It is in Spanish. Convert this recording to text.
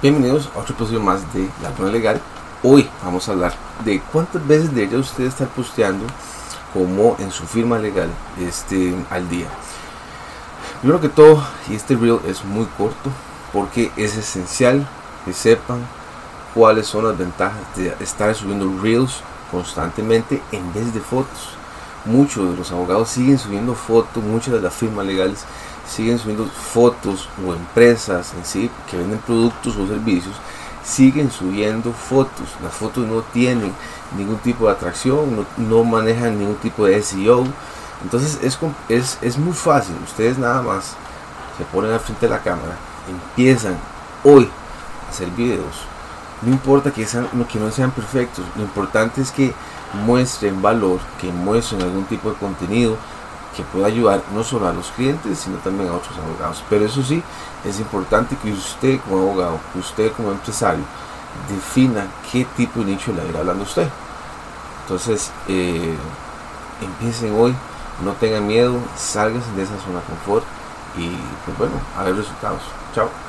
Bienvenidos a otro episodio más de La Buena Legal. Hoy vamos a hablar de cuántas veces debería usted estar posteando como en su firma legal este, al día. Primero que todo, y este reel es muy corto porque es esencial que sepan cuáles son las ventajas de estar subiendo reels constantemente en vez de fotos. Muchos de los abogados siguen subiendo fotos, muchas de las firmas legales siguen subiendo fotos o empresas en sí que venden productos o servicios siguen subiendo fotos. Las fotos no tienen ningún tipo de atracción, no, manejan ningún tipo de SEO. Entonces es, es, es, muy fácil. Ustedes nada más se ponen al frente de la cámara, empiezan hoy a hacer videos. No importa que, sean, no sean perfectos, lo importante es que muestren valor, que muestren algún tipo de contenido que pueda ayudar no solo a los clientes, sino también a otros abogados. Pero eso sí, es importante que usted como abogado, que usted como empresario, defina qué tipo de nicho le irá hablando a usted. Entonces, eh, empiecen hoy, no tengan miedo, salgan de esa zona de confort y pues bueno, a ver resultados. Chao.